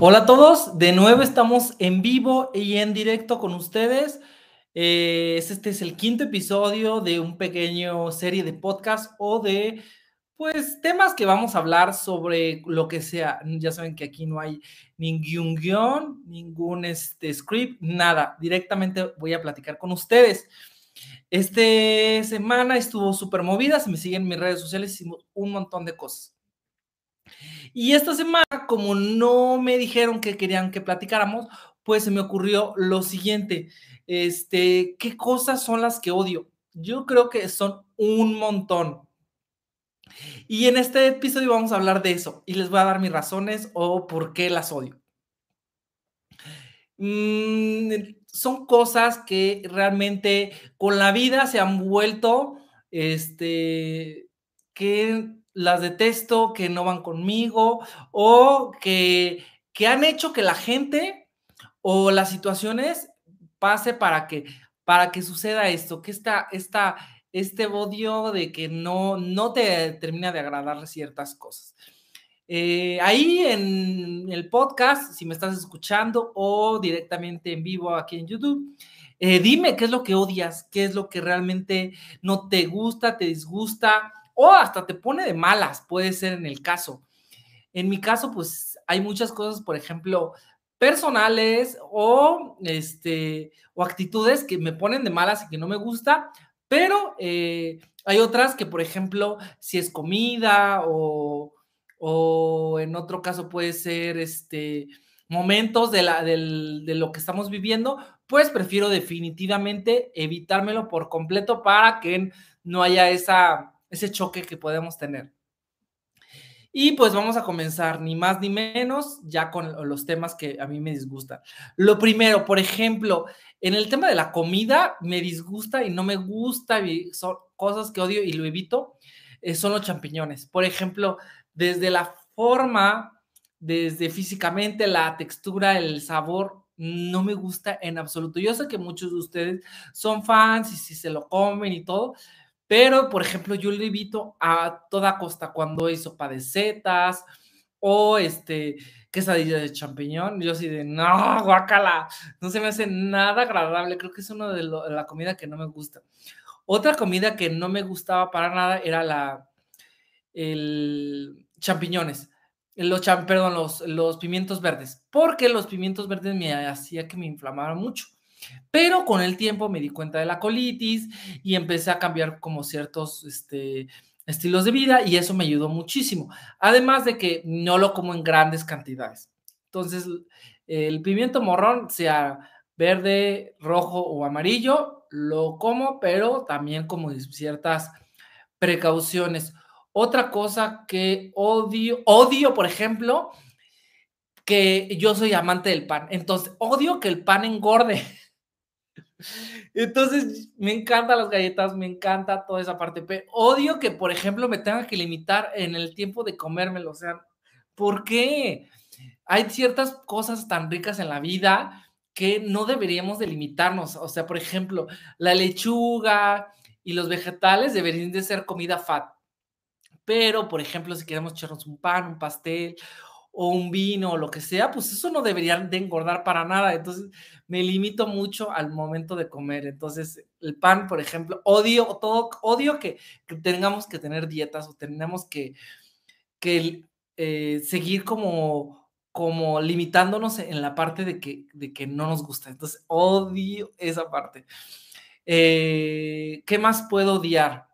Hola a todos, de nuevo estamos en vivo y en directo con ustedes. Eh, este es el quinto episodio de un pequeño serie de podcast o de pues temas que vamos a hablar sobre lo que sea. Ya saben que aquí no hay ningún guion, ningún este, script, nada. Directamente voy a platicar con ustedes. Esta semana estuvo súper movida, si me siguen en mis redes sociales, hicimos un montón de cosas. Y esta semana, como no me dijeron que querían que platicáramos, pues se me ocurrió lo siguiente, este, ¿qué cosas son las que odio? Yo creo que son un montón. Y en este episodio vamos a hablar de eso y les voy a dar mis razones o por qué las odio. Mm, son cosas que realmente con la vida se han vuelto, este, que las detesto, que no van conmigo o que, que han hecho que la gente o las situaciones pase para que, para que suceda esto, que esta, esta, este odio de que no, no te termina de agradar ciertas cosas. Eh, ahí en el podcast, si me estás escuchando o directamente en vivo aquí en YouTube, eh, dime qué es lo que odias, qué es lo que realmente no te gusta, te disgusta o hasta te pone de malas, puede ser en el caso. En mi caso, pues hay muchas cosas, por ejemplo, personales o, este, o actitudes que me ponen de malas y que no me gusta, pero eh, hay otras que, por ejemplo, si es comida o, o en otro caso puede ser este, momentos de, la, de lo que estamos viviendo, pues prefiero definitivamente evitármelo por completo para que no haya esa ese choque que podemos tener. Y pues vamos a comenzar, ni más ni menos, ya con los temas que a mí me disgustan. Lo primero, por ejemplo, en el tema de la comida, me disgusta y no me gusta, son cosas que odio y lo evito, eh, son los champiñones. Por ejemplo, desde la forma, desde físicamente, la textura, el sabor, no me gusta en absoluto. Yo sé que muchos de ustedes son fans y si se lo comen y todo, pero, por ejemplo, yo le evito a toda costa cuando hay sopa de setas o este quesadilla de champiñón. Yo así de, no, guacala, no se me hace nada agradable. Creo que es una de, la comida que no me gusta. Otra comida que no me gustaba para nada era la, el champiñones. Los, perdón, los, los pimientos verdes, porque los pimientos verdes me hacía que me inflamara mucho. Pero con el tiempo me di cuenta de la colitis y empecé a cambiar como ciertos este, estilos de vida y eso me ayudó muchísimo. Además de que no lo como en grandes cantidades. Entonces, el pimiento morrón, sea verde, rojo o amarillo, lo como, pero también como ciertas precauciones. Otra cosa que odio, odio, por ejemplo, que yo soy amante del pan. Entonces, odio que el pan engorde. Entonces, me encantan las galletas, me encanta toda esa parte, pero odio que, por ejemplo, me tenga que limitar en el tiempo de comérmelo. O sea, ¿por qué? Hay ciertas cosas tan ricas en la vida que no deberíamos de limitarnos. O sea, por ejemplo, la lechuga y los vegetales deberían de ser comida fat. Pero, por ejemplo, si queremos echarnos un pan, un pastel o un vino o lo que sea, pues eso no debería de engordar para nada. Entonces me limito mucho al momento de comer. Entonces el pan, por ejemplo, odio todo, odio que, tengamos que tener dietas o tenemos que, que eh, seguir como, como limitándonos en la parte de que, de que no nos gusta. Entonces odio esa parte. Eh, ¿Qué más puedo odiar?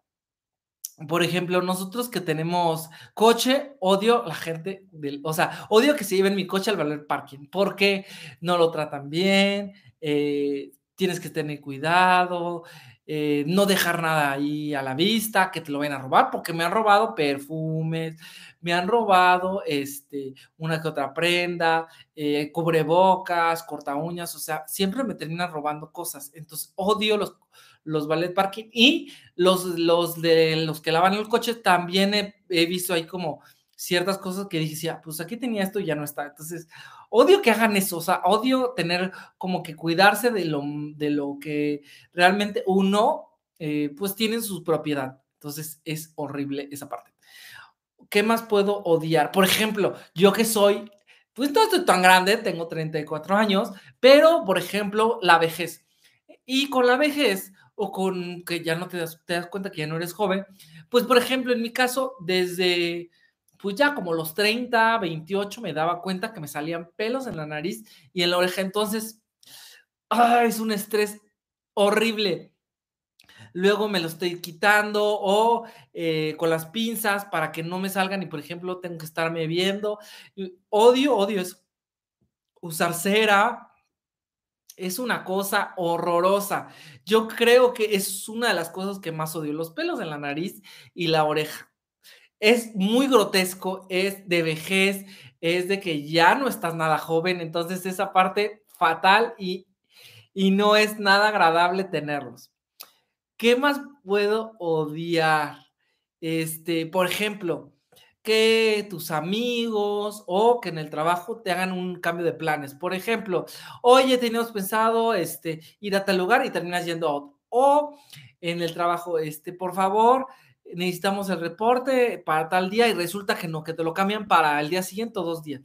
Por ejemplo, nosotros que tenemos coche, odio la gente, del, o sea, odio que se lleven mi coche al valer parking, porque no lo tratan bien, eh, tienes que tener cuidado, eh, no dejar nada ahí a la vista, que te lo vayan a robar, porque me han robado perfumes, me han robado este, una que otra prenda, eh, cubrebocas, corta uñas, o sea, siempre me terminan robando cosas. Entonces, odio los los ballet parking y los, los de los que lavan el coche también he, visto ahí como ciertas cosas que decía, pues aquí tenía esto y ya no está. Entonces, odio que hagan eso, o sea, odio tener como que cuidarse de lo, de lo que realmente uno, eh, pues tiene su propiedad. Entonces, es horrible esa parte. ¿Qué más puedo odiar? Por ejemplo, yo que soy pues no estoy tan grande, tengo 34 años, pero, por ejemplo, la vejez. Y con la vejez, o con que ya no te das, te das cuenta que ya no eres joven, pues, por ejemplo, en mi caso, desde, pues ya como los 30, 28, me daba cuenta que me salían pelos en la nariz y en la oreja. Entonces, ¡ay! es un estrés horrible luego me lo estoy quitando o eh, con las pinzas para que no me salgan y, por ejemplo, tengo que estarme viendo. Odio, odio eso. Usar cera es una cosa horrorosa. Yo creo que es una de las cosas que más odio, los pelos en la nariz y la oreja. Es muy grotesco, es de vejez, es de que ya no estás nada joven, entonces esa parte fatal y, y no es nada agradable tenerlos. ¿Qué más puedo odiar? Este, por ejemplo, que tus amigos o que en el trabajo te hagan un cambio de planes. Por ejemplo, oye, teníamos pensado este, ir a tal lugar y terminas yendo a otro. O en el trabajo, este, por favor, necesitamos el reporte para tal día y resulta que no, que te lo cambian para el día siguiente o dos días.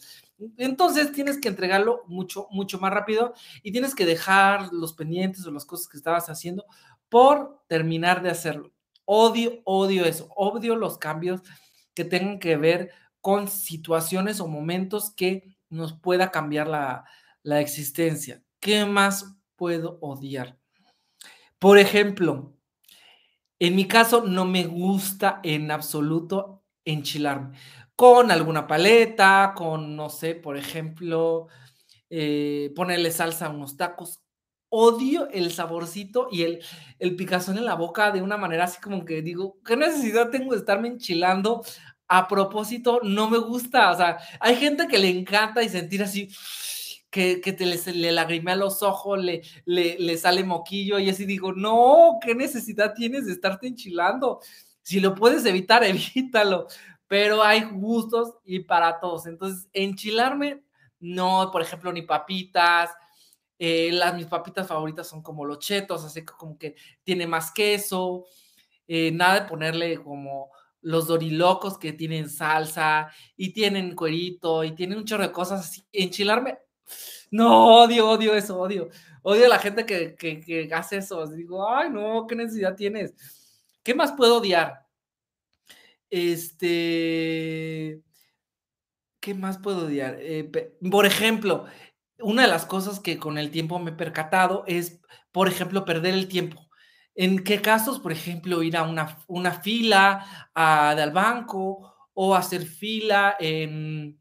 Entonces tienes que entregarlo mucho, mucho más rápido y tienes que dejar los pendientes o las cosas que estabas haciendo por terminar de hacerlo. Odio, odio eso, odio los cambios que tengan que ver con situaciones o momentos que nos pueda cambiar la, la existencia. ¿Qué más puedo odiar? Por ejemplo, en mi caso no me gusta en absoluto enchilarme con alguna paleta, con, no sé, por ejemplo, eh, ponerle salsa a unos tacos odio el saborcito y el, el picazón en la boca de una manera así como que digo, ¿qué necesidad tengo de estarme enchilando? A propósito, no me gusta. O sea, hay gente que le encanta y sentir así que, que te le, le lagrimea los ojos, le, le, le sale moquillo y así digo, no, ¿qué necesidad tienes de estarte enchilando? Si lo puedes evitar, evítalo. Pero hay gustos y para todos. Entonces, enchilarme, no, por ejemplo, ni papitas, eh, las, mis papitas favoritas son como los chetos, así como que tiene más queso. Eh, nada de ponerle como los dorilocos que tienen salsa y tienen cuerito y tienen un chorro de cosas así. Enchilarme, no, odio, odio eso, odio. Odio a la gente que, que, que hace eso. Digo, ay, no, ¿qué necesidad tienes? ¿Qué más puedo odiar? Este. ¿Qué más puedo odiar? Eh, por ejemplo, una de las cosas que con el tiempo me he percatado es, por ejemplo, perder el tiempo. ¿En qué casos, por ejemplo, ir a una, una fila a, al banco o hacer fila en,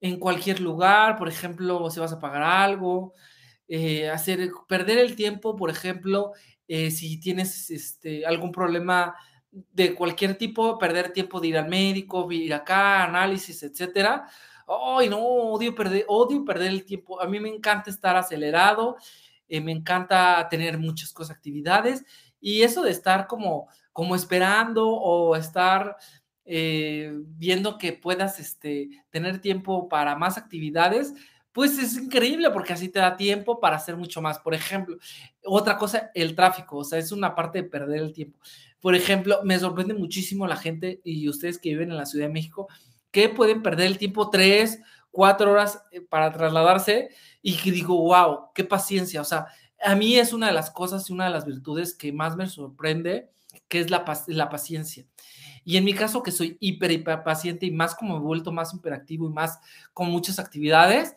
en, cualquier lugar, por ejemplo, si vas a pagar algo, eh, hacer, perder el tiempo, por ejemplo, eh, si tienes este, algún problema de cualquier tipo, perder tiempo de ir al médico, ir acá, análisis, etcétera ay, no, odio perder, odio perder el tiempo. A mí me encanta estar acelerado, eh, me encanta tener muchas cosas, actividades, y eso de estar como, como esperando o estar eh, viendo que puedas este, tener tiempo para más actividades, pues es increíble porque así te da tiempo para hacer mucho más. Por ejemplo, otra cosa, el tráfico, o sea, es una parte de perder el tiempo. Por ejemplo, me sorprende muchísimo la gente y ustedes que viven en la Ciudad de México, que pueden perder el tiempo tres, cuatro horas eh, para trasladarse y que digo, wow, qué paciencia. O sea, a mí es una de las cosas y una de las virtudes que más me sorprende, que es la, la paciencia. Y en mi caso, que soy hiper, hiper paciente y más como me he vuelto más hiperactivo y más con muchas actividades,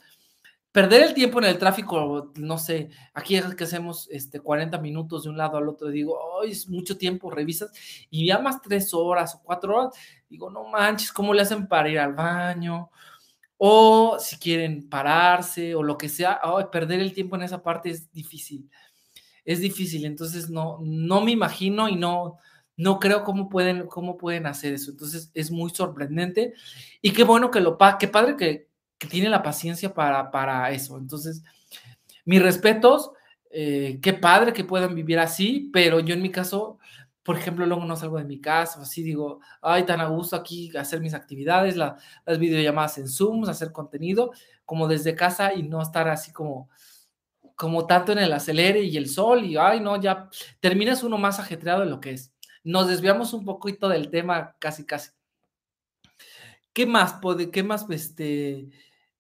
perder el tiempo en el tráfico, no sé, aquí que hacemos este, 40 minutos de un lado al otro, digo, hoy es mucho tiempo, revisas, y ya más tres horas o cuatro horas, digo, no manches, ¿cómo le hacen para ir al baño? O si quieren pararse o lo que sea, perder el tiempo en esa parte es difícil, es difícil, entonces no, no me imagino y no, no creo cómo pueden, cómo pueden hacer eso, entonces es muy sorprendente y qué bueno que lo, qué padre que, que tiene la paciencia para, para eso. Entonces, mis respetos, eh, qué padre que puedan vivir así, pero yo en mi caso, por ejemplo, luego no salgo de mi casa, así digo, ay, tan a gusto aquí hacer mis actividades, las videollamadas en Zoom, hacer contenido, como desde casa y no estar así como como tanto en el acelere y el sol y ay no ya terminas uno más ajetreado de lo que es. Nos desviamos un poquito del tema casi casi. ¿Qué más puede qué más este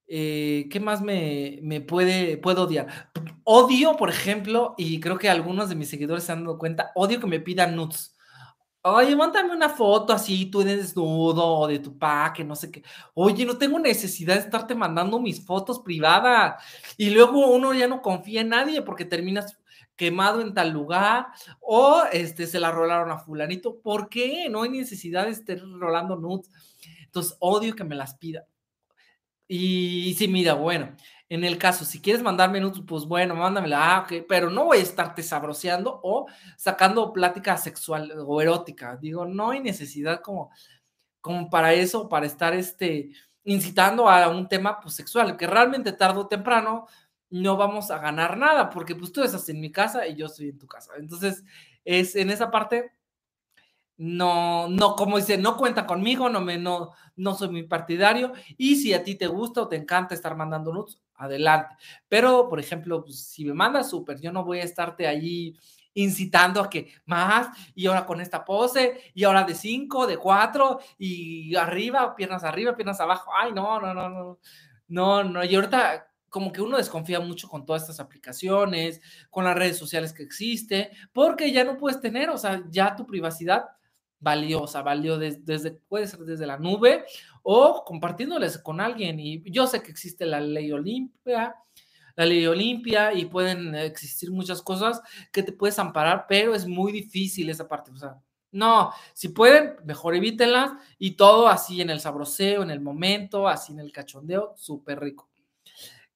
Eh, ¿Qué más me, puede puedo odiar? Odio, por ejemplo, y creo que algunos de mis seguidores se han dado cuenta, odio que me pidan nudes. Oye, mándame una foto así, tú desnudo, o de tu pa, que no sé qué. Oye, no tengo necesidad de estarte mandando mis fotos privadas. Y luego uno ya no confía en nadie porque terminas quemado en tal lugar, o este, se la rolaron a fulanito. ¿Por qué? No hay necesidad de estar rolando nudes. Entonces, odio que me las pida. Y, sí, mira, bueno, en el caso, si quieres mandarme nudes, pues bueno, mándamela, ah, pero no voy a estarte sabroseando o sacando plática sexual o erótica. Digo, no hay necesidad como, como para eso, para estar este, incitando a un tema pues, sexual, que realmente tarde o temprano no vamos a ganar nada, porque pues tú estás en mi casa y yo estoy en tu casa. Entonces, es en esa parte, no, no, como dice, no cuenta conmigo, no me, no, no soy muy partidario. Y si a ti te gusta o te encanta estar mandando nudes, adelante. Pero, por ejemplo, pues, si me mandas súper, yo no voy a estarte allí incitando a que más, y ahora con esta pose, y ahora de cinco, de cuatro, y arriba, piernas arriba, piernas abajo. Ay, no, no, no, no, no, no. Y ahorita como que uno desconfía mucho con todas estas aplicaciones, con las redes sociales que existe, porque ya no puedes tener, o sea, ya tu privacidad sea, valió desde, puede ser desde la nube o compartiéndoles con alguien. Y yo sé que existe la ley Olimpia, la ley Olimpia y pueden existir muchas cosas que te puedes amparar, pero es muy difícil esa parte, o sea, no, si pueden, mejor evítenlas y todo así en el sabroseo, en el momento, así en el cachondeo, súper rico.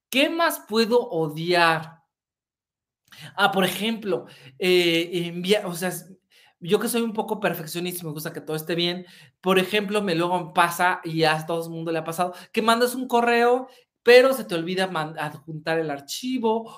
¿Qué más puedo odiar? Ah, por ejemplo, eh, o sea, yo que soy un poco perfeccionista me gusta que todo esté bien, por ejemplo, me luego pasa, y a todo el mundo le ha pasado, que mandas un correo, pero se te olvida adjuntar el archivo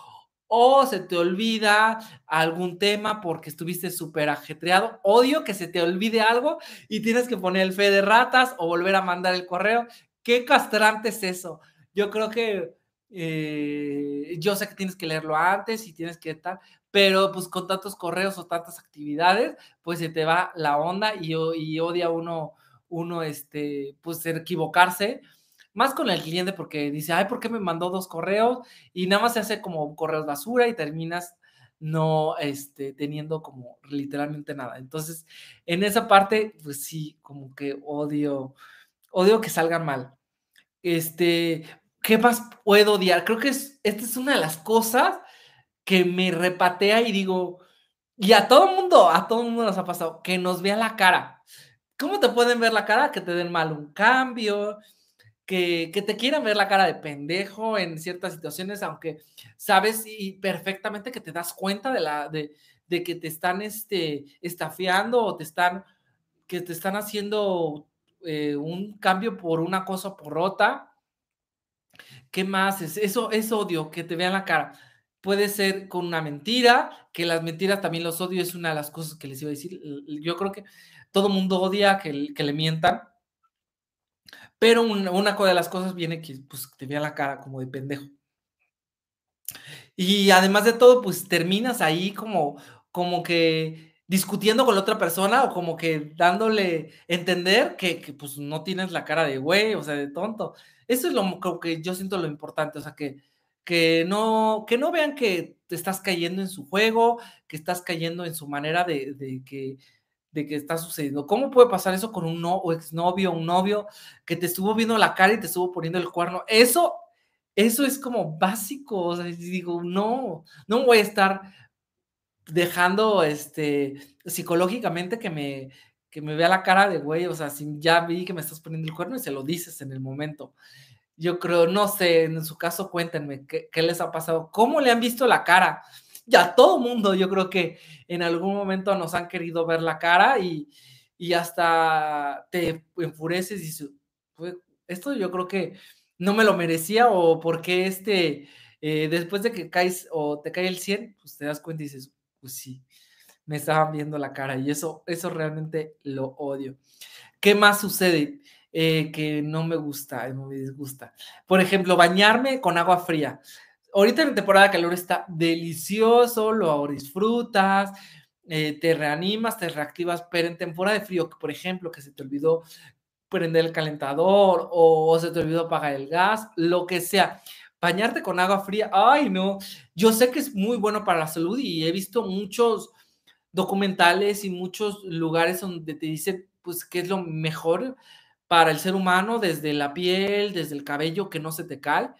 o se te olvida algún tema porque estuviste súper ajetreado. Odio que se te olvide algo y tienes que poner el fe de ratas o volver a mandar el correo. Qué castrante es eso. Yo creo que eh, yo sé que tienes que leerlo antes y tienes que estar, pero pues con tantos correos o tantas actividades, pues se te va la onda y, y odia uno, uno, este, pues equivocarse, más con el cliente porque dice, ay, ¿por qué me mandó dos correos? Y nada más se hace como correos basura y terminas no este, teniendo como literalmente nada. Entonces, en esa parte, pues sí, como que odio, odio que salgan mal. Este, ¿Qué más puedo odiar? Creo que es, esta es una de las cosas que me repatea y digo, y a todo mundo, a todo mundo nos ha pasado, que nos vea la cara. ¿Cómo te pueden ver la cara? Que te den mal un cambio, que, que, te quieran ver la cara de pendejo en ciertas situaciones, aunque sabes y perfectamente que te das cuenta de, la, de, de que te están este, estafiando o te están, que te están haciendo eh, un cambio por una cosa por otra ¿Qué más es? Eso es odio, que te vean la cara. Puede ser con una mentira, que las mentiras también los odio, es una de las cosas que les iba a decir. Yo creo que todo mundo odia que, le mientan, pero una, una, de las cosas viene que pues, te vean la cara como de pendejo. Y además de todo, pues terminas ahí como, como que discutiendo con la otra persona o como que dándole entender que, que pues no tienes la cara de güey, o sea, de tonto. Eso es lo que yo siento lo importante, o sea, que, que, no, que no vean que te estás cayendo en su juego, que estás cayendo en su manera de, de que de que está sucediendo. ¿Cómo puede pasar eso con un no, o un novio que te estuvo viendo la cara y te estuvo poniendo el cuerno? Eso, eso es como básico. O sea, digo, no, no voy a estar dejando este psicológicamente que me, que me vea la cara de güey, o sea, ya vi que me estás poniendo el cuerno y se lo dices en el momento. Yo creo, no sé, en su caso cuéntenme qué, les ha pasado, cómo le han visto la cara. Ya todo mundo, yo creo que en algún momento nos han querido ver la cara y, y hasta te enfureces y dices, esto yo creo que no me lo merecía o porque este, eh, después de que caes o te cae el 100, pues te das cuenta y dices, pues sí, me estaban viendo la cara y eso, eso realmente lo odio. ¿Qué más sucede? Eh, que no me gusta, no me disgusta. Por ejemplo, bañarme con agua fría. Ahorita en temporada de calor está delicioso, lo disfrutas, eh, te reanimas, te reactivas, pero en temporada de frío, por ejemplo, que se te olvidó prender el calentador o se te olvidó apagar el gas, lo que sea. Bañarte con agua fría, ay no, yo sé que es muy bueno para la salud y he visto muchos documentales y muchos lugares donde te dicen pues qué es lo mejor para el ser humano, desde la piel, desde el cabello, que no se te cae.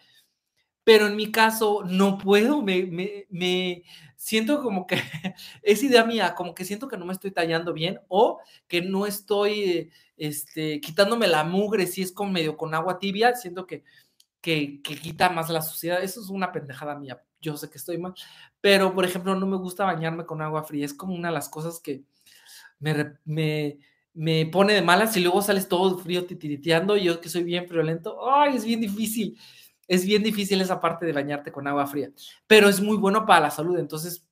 Pero en mi caso no puedo, me, me, me siento como que es idea mía, como que siento que no me estoy tallando bien o que no estoy este, quitándome la mugre, si es con medio con agua tibia, siento que, que, que quita más la suciedad. Eso es una pendejada mía, yo sé que estoy mal, pero por ejemplo no me gusta bañarme con agua fría, es como una de las cosas que me, me me pone de malas y luego sales todo frío titiriteando, yo que soy bien friolento, ay, es bien difícil, es bien difícil esa parte de bañarte con agua fría, pero es muy bueno para la salud, entonces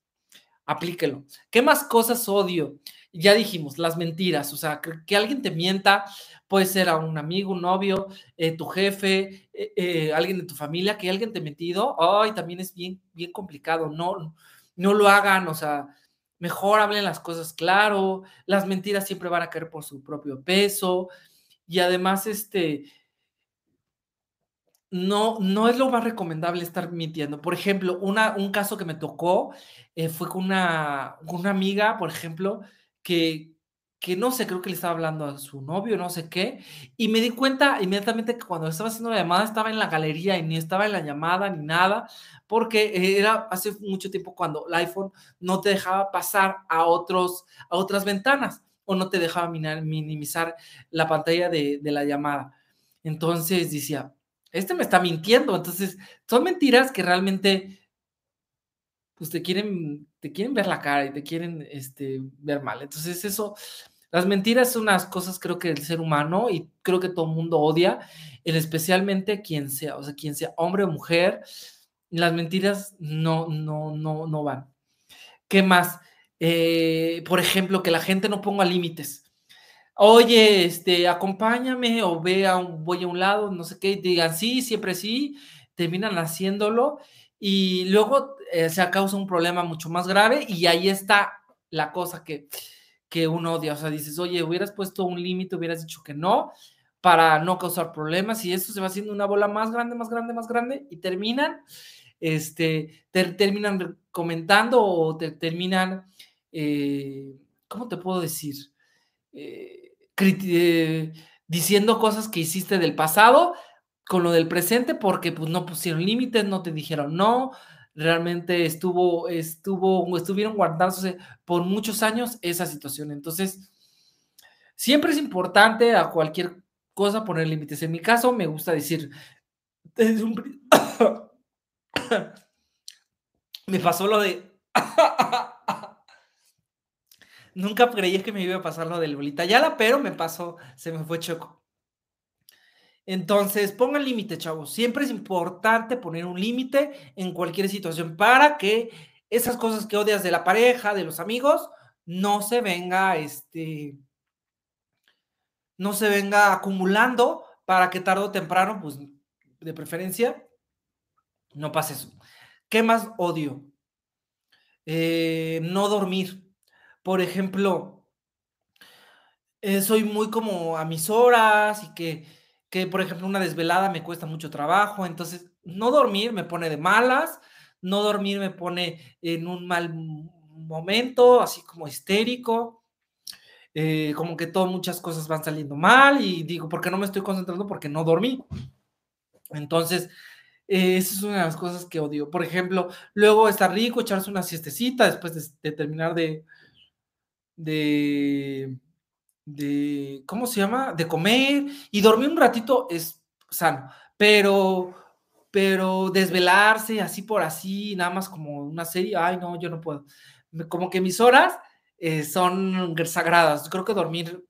aplíquelo. ¿Qué más cosas odio? Ya dijimos, las mentiras, o sea, que, alguien te mienta, puede ser a un amigo, un novio, eh, tu jefe, eh, eh, alguien de tu familia, que alguien te ha mentido, ay, también es bien, bien complicado, no, no lo hagan, o sea, mejor hablen las cosas claro, las mentiras siempre van a caer por su propio peso y además este no, no es lo más recomendable estar mintiendo. Por ejemplo, una, un caso que me tocó eh, fue con una, una amiga, por ejemplo, que, que no sé, creo que le estaba hablando a su novio, no sé qué, y me di cuenta inmediatamente que cuando estaba haciendo la llamada estaba en la galería y ni estaba en la llamada ni nada, porque era hace mucho tiempo cuando el iPhone no te dejaba pasar a, otros, a otras ventanas o no te dejaba minimizar la pantalla de, de la llamada. Entonces decía, este me está mintiendo, entonces son mentiras que realmente pues te quieren, te quieren ver la cara y te quieren este, ver mal. Entonces eso las mentiras son unas cosas creo que el ser humano y creo que todo el mundo odia, especialmente quien sea, o sea, sea hombre o mujer, las mentiras no, no, no, no van. ¿Qué más? Eh, por ejemplo, que la gente no ponga límites. Oye, este, acompáñame o ve a un, voy a un lado, no sé qué, digan sí, siempre sí, terminan haciéndolo y luego eh, se causa un problema mucho más grave y ahí está la cosa que que uno odia. O sea, dices, oye, hubieras puesto un límite, hubieras dicho que no, para no causar problemas, y esto se va haciendo una bola más grande, más grande, más grande, y terminan, este, terminan comentando o te terminan, eh, ¿cómo te puedo decir? Eh, eh, diciendo cosas que hiciste del pasado con lo del presente porque pues no pusieron límites, no te dijeron no, realmente estuvo, estuvo, estuvieron guardándose por muchos años esa situación. Entonces, siempre es importante a cualquier cosa poner límites. En mi caso, me gusta decir, me pasó lo de... Nunca creí que me iba a pasar lo del bolita yala, pero me pasó, se me fue choco. Entonces, pongan límite, chavos. Siempre es importante poner un límite en cualquier situación para que esas cosas que odias de la pareja, de los amigos, no se venga, este, no se venga acumulando para que tarde o temprano, pues, de preferencia, no pase eso. ¿Qué más odio? Eh, no dormir. Por ejemplo, eh, soy muy como a mis horas y que que, por ejemplo, una desvelada me cuesta mucho trabajo, entonces no dormir me pone de malas, no dormir me pone en un mal momento, así como histérico, eh, como que todas muchas cosas van saliendo mal y digo, ¿por qué no me estoy concentrando? Porque no dormí. Entonces, eh, esa es una de las cosas que odio. Por ejemplo, luego está rico echarse una siestecita después de, de terminar de, de, de, ¿cómo se llama? De comer y dormir un ratito es sano, pero, pero desvelarse así por así, nada más como una serie, ay, no, yo no puedo. Como que mis horas eh, son sagradas. Creo que dormir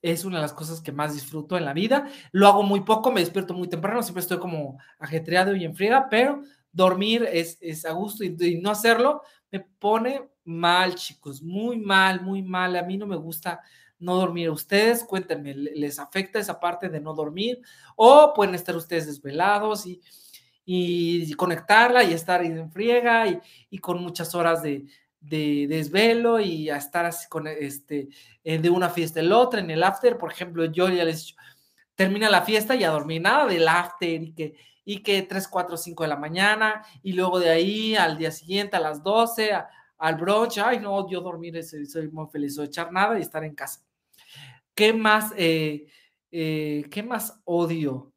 es una de las cosas que más disfruto en la vida. Lo hago muy poco, me despierto muy temprano, siempre estoy como ajetreado y en friega, pero dormir es, es a gusto y, y, no hacerlo me pone mal, chicos, muy mal, muy mal. A mí no me gusta no dormir. Ustedes, cuéntenme, ¿les afecta esa parte de no dormir? O pueden estar ustedes desvelados y, y conectarla y estar en friega y, y con muchas horas de, de desvelo y a estar así con este, de una fiesta en la otra, en el after, por ejemplo, yo ya les termina la fiesta y a dormir, nada del after y que, y que 3, 4, 5 de la mañana y luego de ahí al día siguiente a las 12 al brunch, ay no, yo dormir, soy muy feliz, o echar nada y estar en casa. ¿Qué más, eh, eh, qué más odio?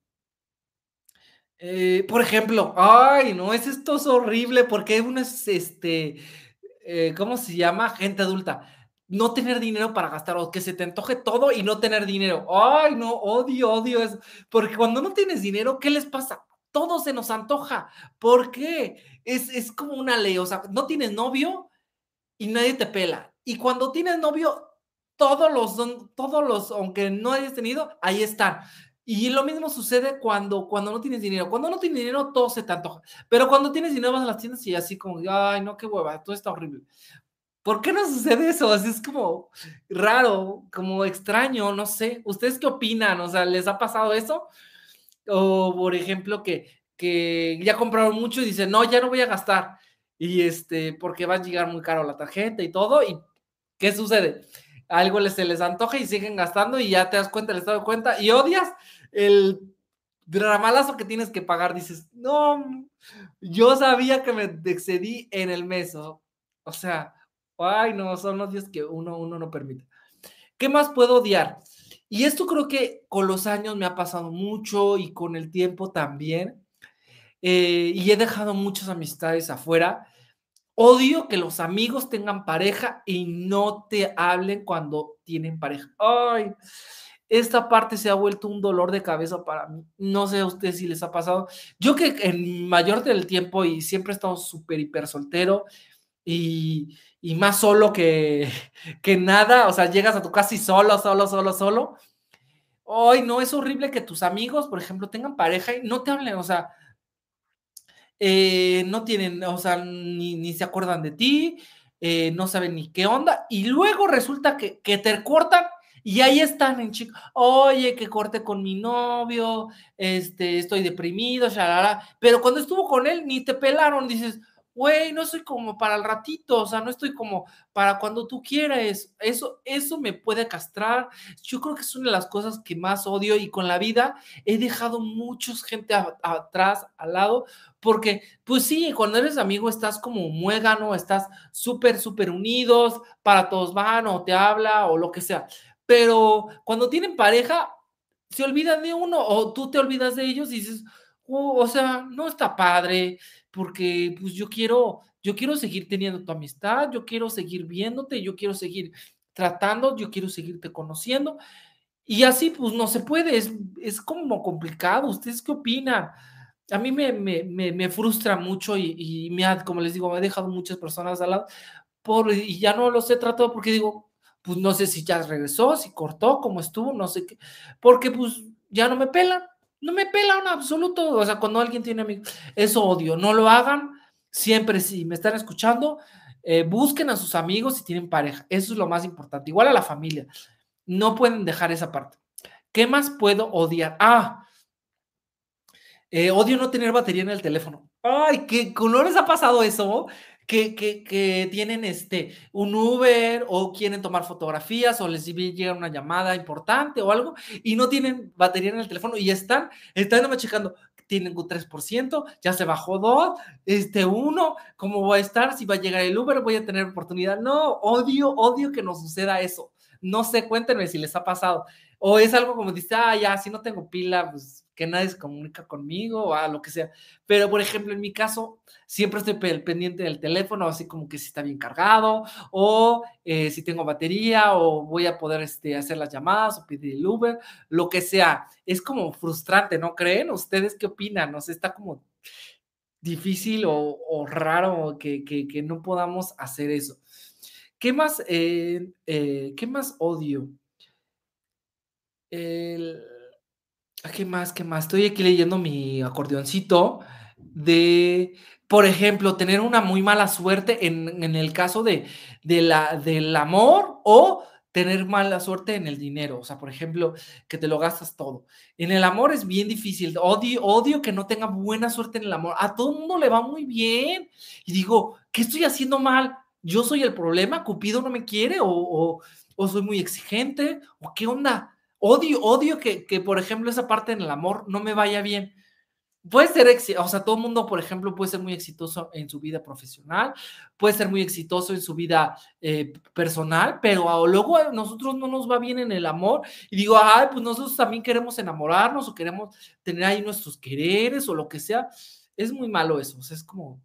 por ejemplo, ay, no, es esto es horrible porque uno es, este, eh, ¿cómo se llama? Gente adulta. No tener dinero para gastar o que se te antoje todo y no tener dinero. Ay, no, odio, odio eso. Porque cuando no tienes dinero, ¿qué les pasa? Todo se nos antoja. ¿Por qué? Es, es como una ley. O sea, no tienes novio y nadie te pela. Y cuando tienes novio, todos los, todos los, aunque no hayas tenido, ahí están. Y lo mismo sucede cuando, cuando no tienes dinero. Cuando no tienes dinero, todo se te antoja. Pero cuando tienes dinero, vas a las tiendas y así como, ay, no, qué hueva, todo está horrible. ¿Por qué no sucede eso? Así es como raro, como extraño, no sé. ¿Ustedes qué opinan? O sea, ¿les ha pasado eso? O, por ejemplo, que, que ya compraron mucho y dicen, no, ya no voy a gastar. Y este, porque va a llegar muy caro la tarjeta y todo. ¿Y qué sucede? Algo se les antoja y siguen gastando y ya te das cuenta, les das cuenta y odias el dramalazo que tienes que pagar. Dices, no, yo sabía que me excedí en el mes. O, sea, ay, no, son los días que uno, uno no permite. ¿Qué más puedo odiar? Y esto creo que con los años me ha pasado mucho y con el tiempo también. Eh, y he dejado muchas amistades afuera Odio que los amigos tengan pareja y no te hablen cuando tienen pareja. Ay, esta parte se ha vuelto un dolor de cabeza para mí. No sé a ustedes si les ha pasado. Yo que en mayor del tiempo y siempre he estado súper hiper soltero y, y, más solo que, que nada, o sea, llegas a tu casa solo, solo, solo, solo. Ay, no, es horrible que tus amigos, por ejemplo, tengan pareja y no te hablen, o sea, eh, no tienen, o sea, ni, se acuerdan de ti, eh, no saben ni qué onda, y luego resulta que, que te cortan y ahí están en chico, oye, que corte con mi novio, este, estoy deprimido, shalala, pero cuando estuvo con él ni te pelaron, dices, güey, no soy como para el ratito, o sea, no estoy como para cuando tú quieras. Eso, eso me puede castrar. Yo creo que es una de las cosas que más odio y con la vida he dejado muchos gente atrás, al lado, porque, pues sí, cuando eres amigo estás como muégano, estás súper, súper unidos, para todos van o te habla o lo que sea. Pero cuando tienen pareja, se olvidan de uno o tú te olvidas de ellos y dices, oh, o sea, no está padre porque pues yo quiero, yo quiero seguir teniendo tu amistad, yo quiero seguir viéndote, yo quiero seguir tratando, yo quiero seguirte conociendo. Y así pues no se puede, es, es como complicado. ¿Ustedes qué opinan? A mí me, me, me, frustra mucho y, y, me ha, como les digo, me ha dejado muchas personas al lado por, y ya no los he tratado porque digo, pues no sé si ya regresó, si cortó, cómo estuvo, no sé qué, porque pues ya no me pelan no me pela un absoluto. O sea, cuando alguien tiene amigos, eso odio. No lo hagan. Siempre, si me están escuchando, eh, busquen a sus amigos si tienen pareja. Eso es lo más importante. Igual a la familia. No pueden dejar esa parte. ¿Qué más puedo odiar? Ah, eh, odio no tener batería en el teléfono. Ay, ¿qué colores ha pasado eso? Que, tienen este, un Uber o quieren tomar fotografías o les llega una llamada importante o algo y no tienen batería en el teléfono y están, están checando, tienen un 3%, ya se bajó dos, este uno, ¿cómo voy a estar? Si va a llegar el Uber, voy a tener oportunidad. No, odio, odio que nos suceda eso. No sé, cuéntenme si les ha pasado. O es algo como dice, ah, ya, si no tengo pila, pues que nadie se comunica conmigo o a lo que sea. Pero, por ejemplo, en mi caso, siempre estoy pendiente del teléfono, así como que si está bien cargado, o eh, si tengo batería, o voy a poder este, hacer las llamadas o pedir el Uber, lo que sea. Es como frustrante, ¿no creen? ¿Ustedes qué opinan? ¿No sé, está como difícil o, raro que, que, no podamos hacer eso. ¿Qué más, eh, eh, ¿qué más odio? El, ¿Qué más? ¿Qué más? Estoy aquí leyendo mi acordeoncito de, por ejemplo, tener una muy mala suerte en, el caso de, de, la, del amor o tener mala suerte en el dinero. O sea, por ejemplo, que te lo gastas todo. En el amor es bien difícil. Odio, odio que no tenga buena suerte en el amor. A todo el mundo le va muy bien. Y digo, ¿qué estoy haciendo mal? yo soy el problema, Cupido no me quiere o, soy muy exigente o qué onda. Odio, odio que, que, por ejemplo, esa parte en el amor no me vaya bien. Puede ser, o sea, todo el mundo, por ejemplo, puede ser muy exitoso en su vida profesional, puede ser muy exitoso en su vida eh, personal, pero luego a nosotros no nos va bien en el amor y digo, ay, pues nosotros también queremos enamorarnos o queremos tener ahí nuestros quereres o lo que sea. Es muy malo eso, o sea, es como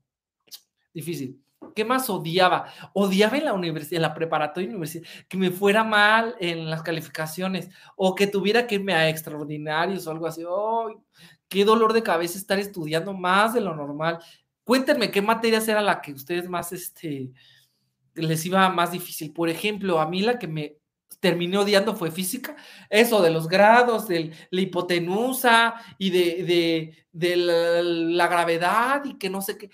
difícil. ¿Qué más odiaba? Odiaba en la universidad, en la preparatoria universidad, que me fuera mal en las calificaciones o que tuviera que irme a extraordinarios o algo así. ¡Ay! qué dolor de cabeza estar estudiando más de lo normal. Cuéntenme qué materias era la que ustedes más, este, les iba más difícil. Por ejemplo, a mí la que me terminé odiando fue física. Eso de los grados, de la hipotenusa y de, de, la, gravedad y que no sé qué.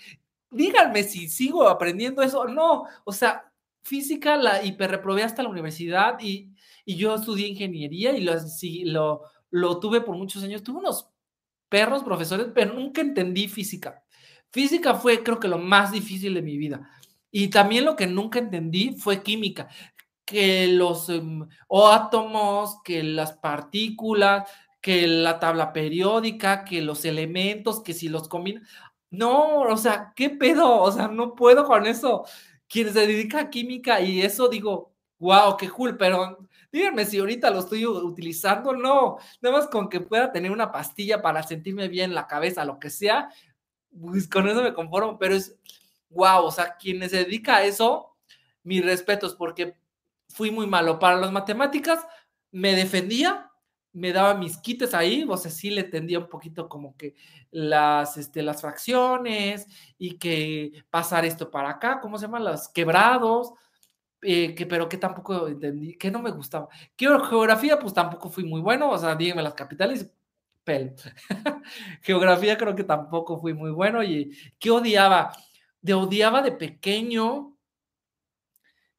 Díganme si sigo aprendiendo eso. No, o sea, física la hiperreprobé hasta la universidad y, yo estudié ingeniería y lo, lo, lo tuve por muchos años. Tuve unos perros profesores, pero nunca entendí física. Física fue creo que lo más difícil de mi vida. Y también lo que nunca entendí fue química, que los em, átomos, que las partículas, que la tabla periódica, que los elementos, que si los combina. No, o sea, ¿qué pedo? O sea, no puedo con eso. Quien se dedica a química y eso digo, wow, qué cool, pero díganme si ahorita lo estoy utilizando, no, nada más con que pueda tener una pastilla para sentirme bien la cabeza, lo que sea, pues con eso me conformo, pero es, wow, o sea, quien se dedica a eso, mis respetos, porque fui muy malo para las matemáticas, me defendía, me daba mis quites ahí, o sea, sí le tendía un poquito como que las, este, las fracciones y que pasar esto para acá, ¿cómo se llaman? Los quebrados, eh, que, pero que tampoco entendí, que no me gustaba. Geografía, pues tampoco fui muy bueno, o sea, díganme las capitales, pel. Geografía creo que tampoco fui muy bueno y ¿qué odiaba? De odiaba de pequeño.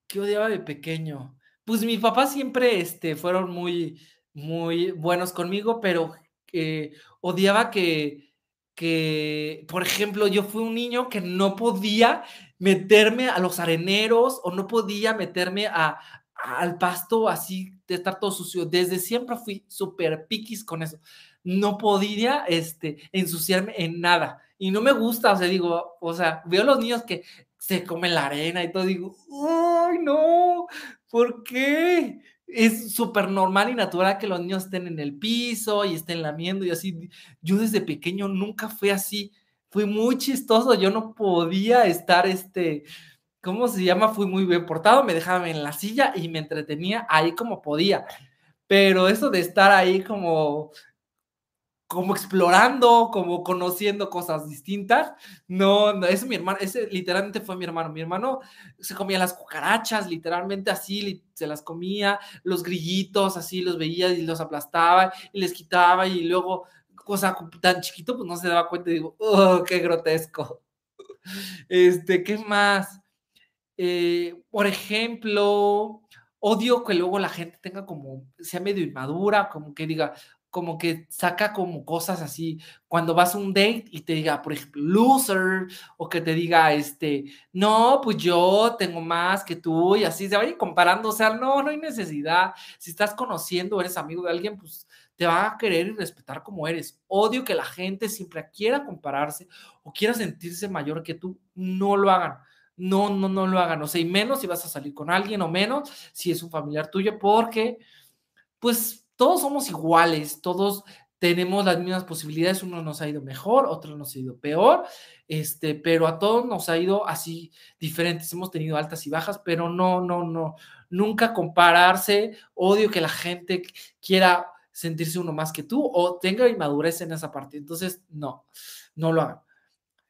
¿Qué odiaba de pequeño? Pues mis papás siempre este, fueron muy, muy buenos conmigo, pero eh, odiaba que, que, por ejemplo, yo fui un niño que no podía meterme a los areneros o no podía meterme a, al pasto así de estar todo sucio. Desde siempre fui súper piquis con eso. No podía este, ensuciarme en nada. Y no me gusta, o sea, digo, o sea, veo a los niños que se comen la arena y todo, digo, ¡ay, no! ¿Por qué? Es súper normal y natural que los niños estén en el piso y estén lamiendo y así. Yo desde pequeño nunca fui así fui muy chistoso, yo no podía estar, este, ¿cómo se llama? Fui muy bien portado, me dejaba en la silla y me entretenía ahí como podía. Pero eso de estar ahí como, como explorando, como conociendo cosas distintas, no, no, ese mi hermano, ese literalmente fue mi hermano. Mi hermano se comía las cucarachas, literalmente así, se las comía, los grillitos, así los veía y los aplastaba y les quitaba y luego cosa tan chiquito, pues no se daba cuenta y digo, oh, qué grotesco. Este, ¿qué más? Eh, por ejemplo, odio que luego la gente tenga como, sea medio inmadura, como que diga, como que saca como cosas así, cuando vas a un date y te diga, por ejemplo, loser, o que te diga, este, no, pues yo tengo más que tú, y así se vaya comparando, o sea, no, no hay necesidad. Si estás conociendo, eres amigo de alguien, pues te va a querer y respetar como eres. Odio que la gente siempre quiera compararse o quiera sentirse mayor que tú. No lo hagan. No, no, no lo hagan. O sea, y menos si vas a salir con alguien o menos si es un familiar tuyo, porque pues todos somos iguales, todos tenemos las mismas posibilidades, uno nos ha ido mejor, otro nos ha ido peor, este, pero a todos nos ha ido así diferentes, hemos tenido altas y bajas, pero no, no, no, nunca compararse, odio que la gente quiera sentirse uno más que tú o tenga inmadurez en esa parte. Entonces, no, no lo hagan.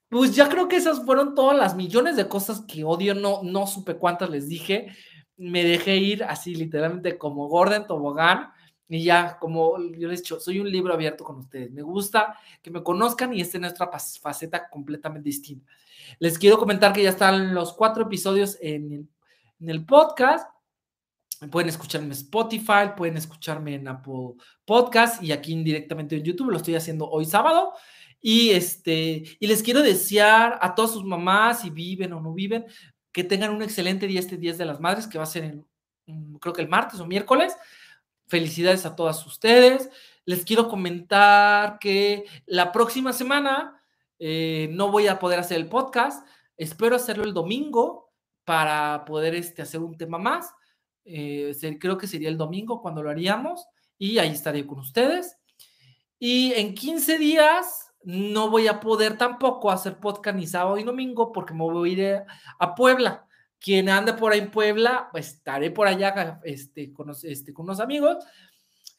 Pues ya creo que esas fueron todas las millones de cosas que odio, no, no supe cuántas les dije. Me dejé ir así literalmente como Gordon Tobogán y ya, como yo les he dicho, soy un libro abierto con ustedes. Me gusta que me conozcan y estén en nuestra faceta completamente distinta. Les quiero comentar que ya están los cuatro episodios en el podcast. Pueden escucharme en Spotify, pueden escucharme en Apple Podcast y aquí directamente en YouTube. Lo estoy haciendo hoy sábado. Y, este, y les quiero desear a todas sus mamás, si viven o no viven, que tengan un excelente día este 10 de las Madres, que va a ser creo que el martes o miércoles. Felicidades a todas ustedes. Les quiero comentar que la próxima semana eh, no voy a poder hacer el podcast. Espero hacerlo el domingo para poder este, hacer un tema más. Eh, creo que sería el domingo cuando lo haríamos y ahí estaré con ustedes. Y en 15 días no voy a poder tampoco hacer podcast ni sábado y domingo porque me voy a ir a Puebla. Quien ande por ahí en Puebla, pues estaré por allá este, con, este, con unos amigos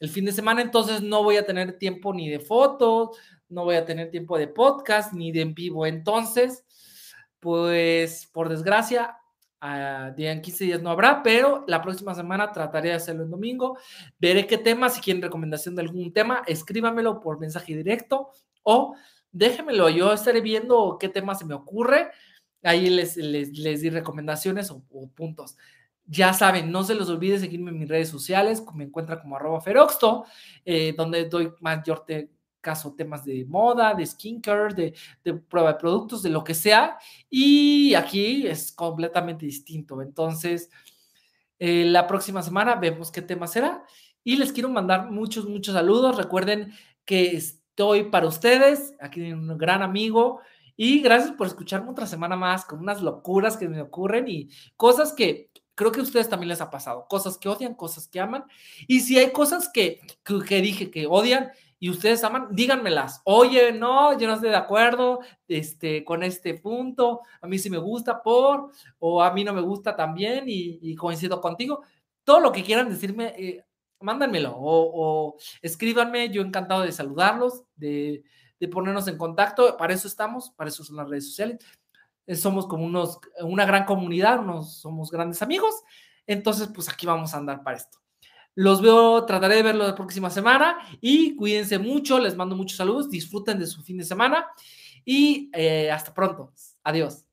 el fin de semana, entonces no voy a tener tiempo ni de fotos, no voy a tener tiempo de podcast ni de en vivo. Entonces, pues por desgracia, uh, en 15 días no habrá, pero la próxima semana trataré de hacerlo en domingo. Veré qué tema, si quieren recomendación de algún tema, escríbamelo por mensaje directo o déjenmelo, yo estaré viendo qué tema se me ocurre. Ahí les, les, di recomendaciones o, puntos. Ya saben, no se los olvide seguirme en mis redes sociales, me encuentra como arroba feroxto, eh, donde doy mayor caso temas de moda, de skincare, de, de prueba de productos, de lo que sea. Y aquí es completamente distinto. Entonces, eh, la próxima semana vemos qué tema será. Y les quiero mandar muchos, muchos saludos. Recuerden que estoy para ustedes, aquí un gran amigo. Y gracias por escucharme otra semana más con unas locuras que me ocurren y cosas que creo que a ustedes también les ha pasado. Cosas que odian, cosas que aman. Y si hay cosas que, que, dije que odian, y ustedes aman, díganmelas. Oye, no, yo no estoy de acuerdo este, con este punto, a mí sí me gusta por, o a mí no me gusta también y, coincido contigo. Todo lo que quieran decirme, eh, mándanmelo o, o, escríbanme, yo encantado de saludarlos, de, de, ponernos en contacto, para eso estamos, para eso son las redes sociales. Eh, somos como unos, una gran comunidad, unos, somos grandes amigos, entonces pues aquí vamos a andar para esto. Los veo, trataré de verlo la próxima semana y cuídense mucho, les mando muchos saludos, disfruten de su fin de semana y eh, hasta pronto. Adiós.